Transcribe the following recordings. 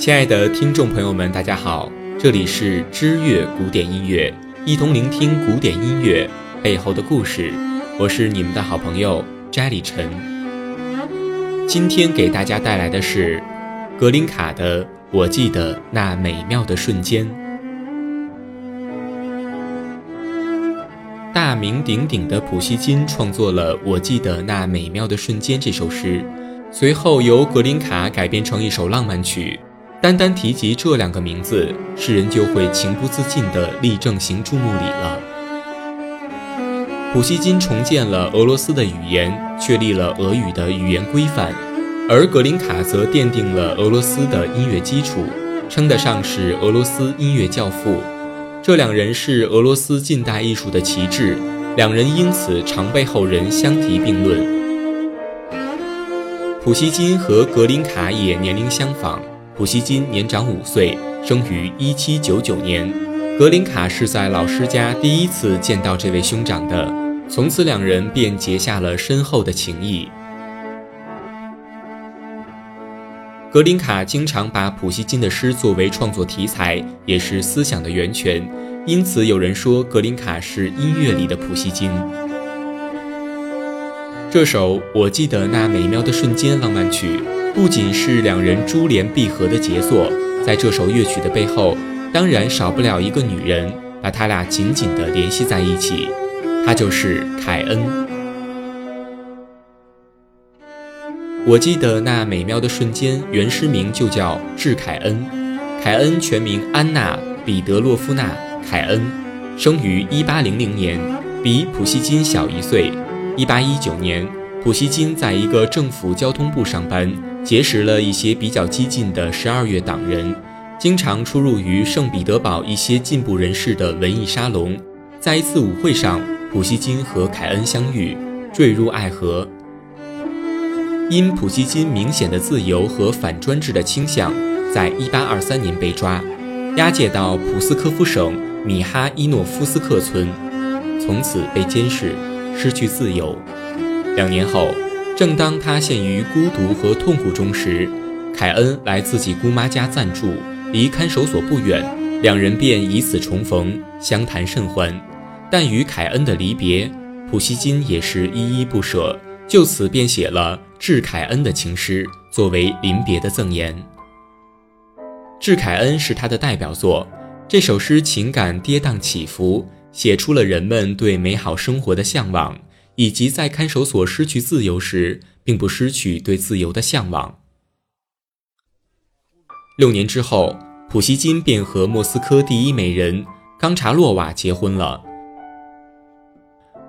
亲爱的听众朋友们，大家好，这里是知乐古典音乐，一同聆听古典音乐背后的故事。我是你们的好朋友摘里晨。今天给大家带来的是格林卡的《我记得那美妙的瞬间》。大名鼎鼎的普希金创作了《我记得那美妙的瞬间》这首诗，随后由格林卡改编成一首浪漫曲。单单提及这两个名字，世人就会情不自禁地立正行注目礼了。普希金重建了俄罗斯的语言，确立了俄语的语言规范，而格林卡则奠定了俄罗斯的音乐基础，称得上是俄罗斯音乐教父。这两人是俄罗斯近代艺术的旗帜，两人因此常被后人相提并论。普希金和格林卡也年龄相仿。普希金年长五岁，生于一七九九年。格林卡是在老师家第一次见到这位兄长的，从此两人便结下了深厚的情谊。格林卡经常把普希金的诗作为创作题材，也是思想的源泉，因此有人说格林卡是音乐里的普希金。这首我记得那美妙的瞬间浪漫曲。不仅是两人珠联璧合的杰作，在这首乐曲的背后，当然少不了一个女人，把他俩紧紧地联系在一起，她就是凯恩。我记得那美妙的瞬间，原诗名就叫《致凯恩》，凯恩全名安娜·彼得洛夫娜·凯恩，生于1800年，比普希金小一岁。1819年，普希金在一个政府交通部上班。结识了一些比较激进的十二月党人，经常出入于圣彼得堡一些进步人士的文艺沙龙。在一次舞会上，普希金和凯恩相遇，坠入爱河。因普希金明显的自由和反专制的倾向，在一八二三年被抓，押解到普斯科夫省米哈伊诺夫斯克村，从此被监视，失去自由。两年后。正当他陷于孤独和痛苦中时，凯恩来自己姑妈家暂住，离看守所不远，两人便以此重逢，相谈甚欢。但与凯恩的离别，普希金也是依依不舍，就此便写了《致凯恩》的情诗，作为临别的赠言。《致凯恩》是他的代表作，这首诗情感跌宕起伏，写出了人们对美好生活的向往。以及在看守所失去自由时，并不失去对自由的向往。六年之后，普希金便和莫斯科第一美人冈察洛娃结婚了。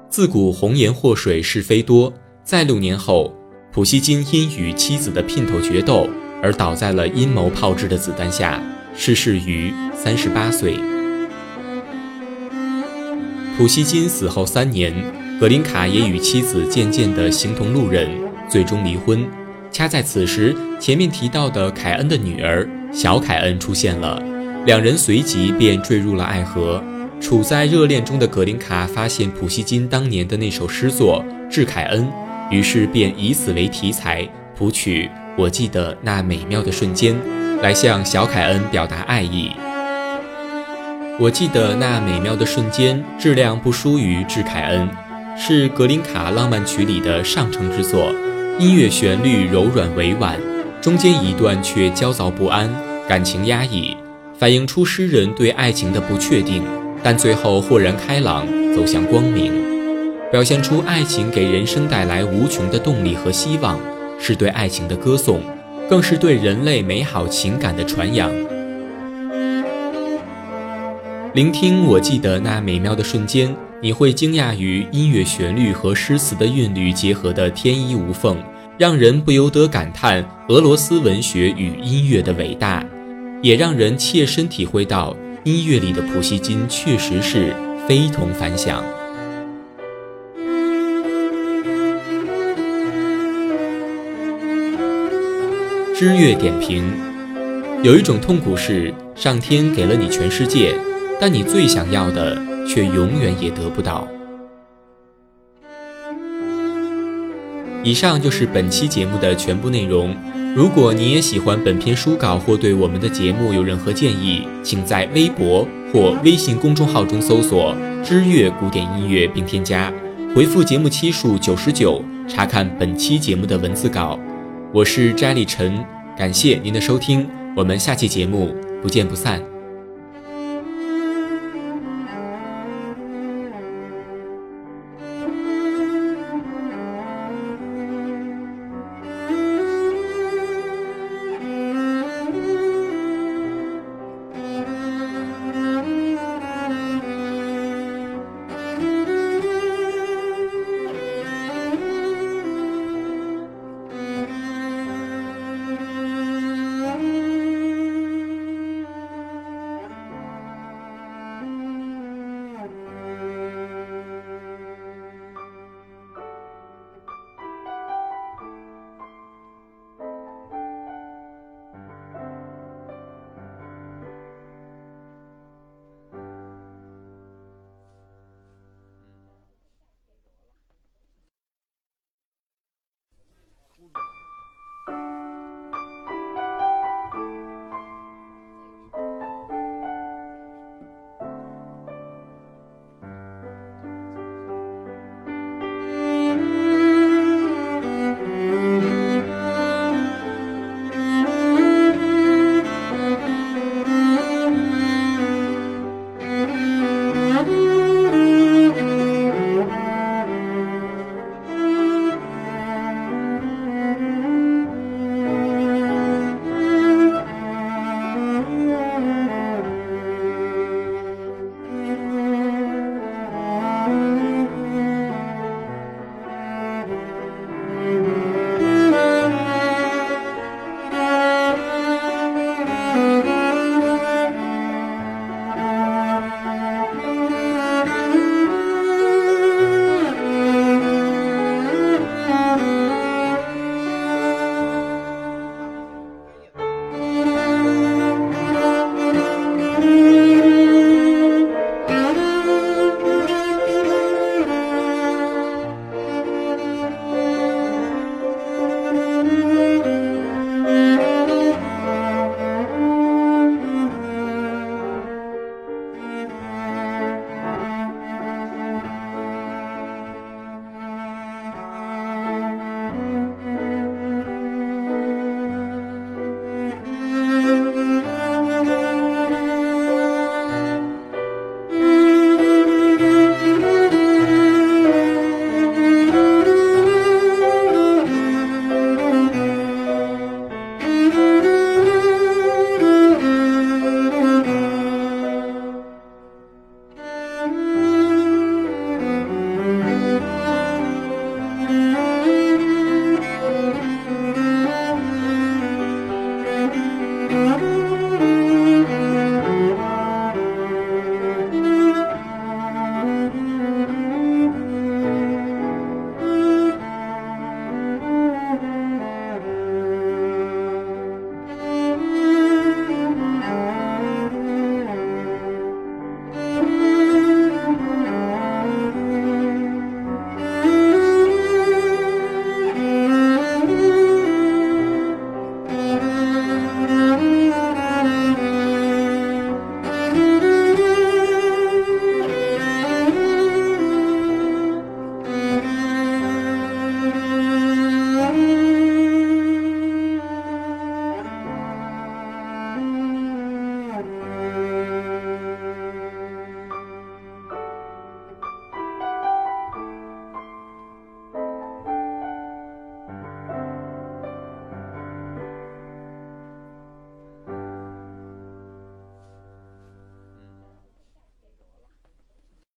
自古红颜祸水是非多，在六年后，普希金因与妻子的姘头决斗而倒在了阴谋炮制的子弹下，逝世于三十八岁。普希金死后三年。格林卡也与妻子渐渐地形同路人，最终离婚。恰在此时，前面提到的凯恩的女儿小凯恩出现了，两人随即便坠入了爱河。处在热恋中的格林卡发现普希金当年的那首诗作《致凯恩》，于是便以此为题材谱曲。我记得那美妙的瞬间，来向小凯恩表达爱意。我记得那美妙的瞬间，质量不输于《致凯恩》。是格林卡浪漫曲里的上乘之作，音乐旋律柔软委婉，中间一段却焦躁不安，感情压抑，反映出诗人对爱情的不确定，但最后豁然开朗，走向光明，表现出爱情给人生带来无穷的动力和希望，是对爱情的歌颂，更是对人类美好情感的传扬。聆听，我记得那美妙的瞬间。你会惊讶于音乐旋律和诗词的韵律结合的天衣无缝，让人不由得感叹俄罗斯文学与音乐的伟大，也让人切身体会到音乐里的普希金确实是非同凡响。知乐点评：有一种痛苦是，上天给了你全世界，但你最想要的。却永远也得不到。以上就是本期节目的全部内容。如果你也喜欢本篇书稿或对我们的节目有任何建议，请在微博或微信公众号中搜索“知乐古典音乐”并添加，回复节目期数九十九，查看本期节目的文字稿。我是摘里陈，感谢您的收听，我们下期节目不见不散。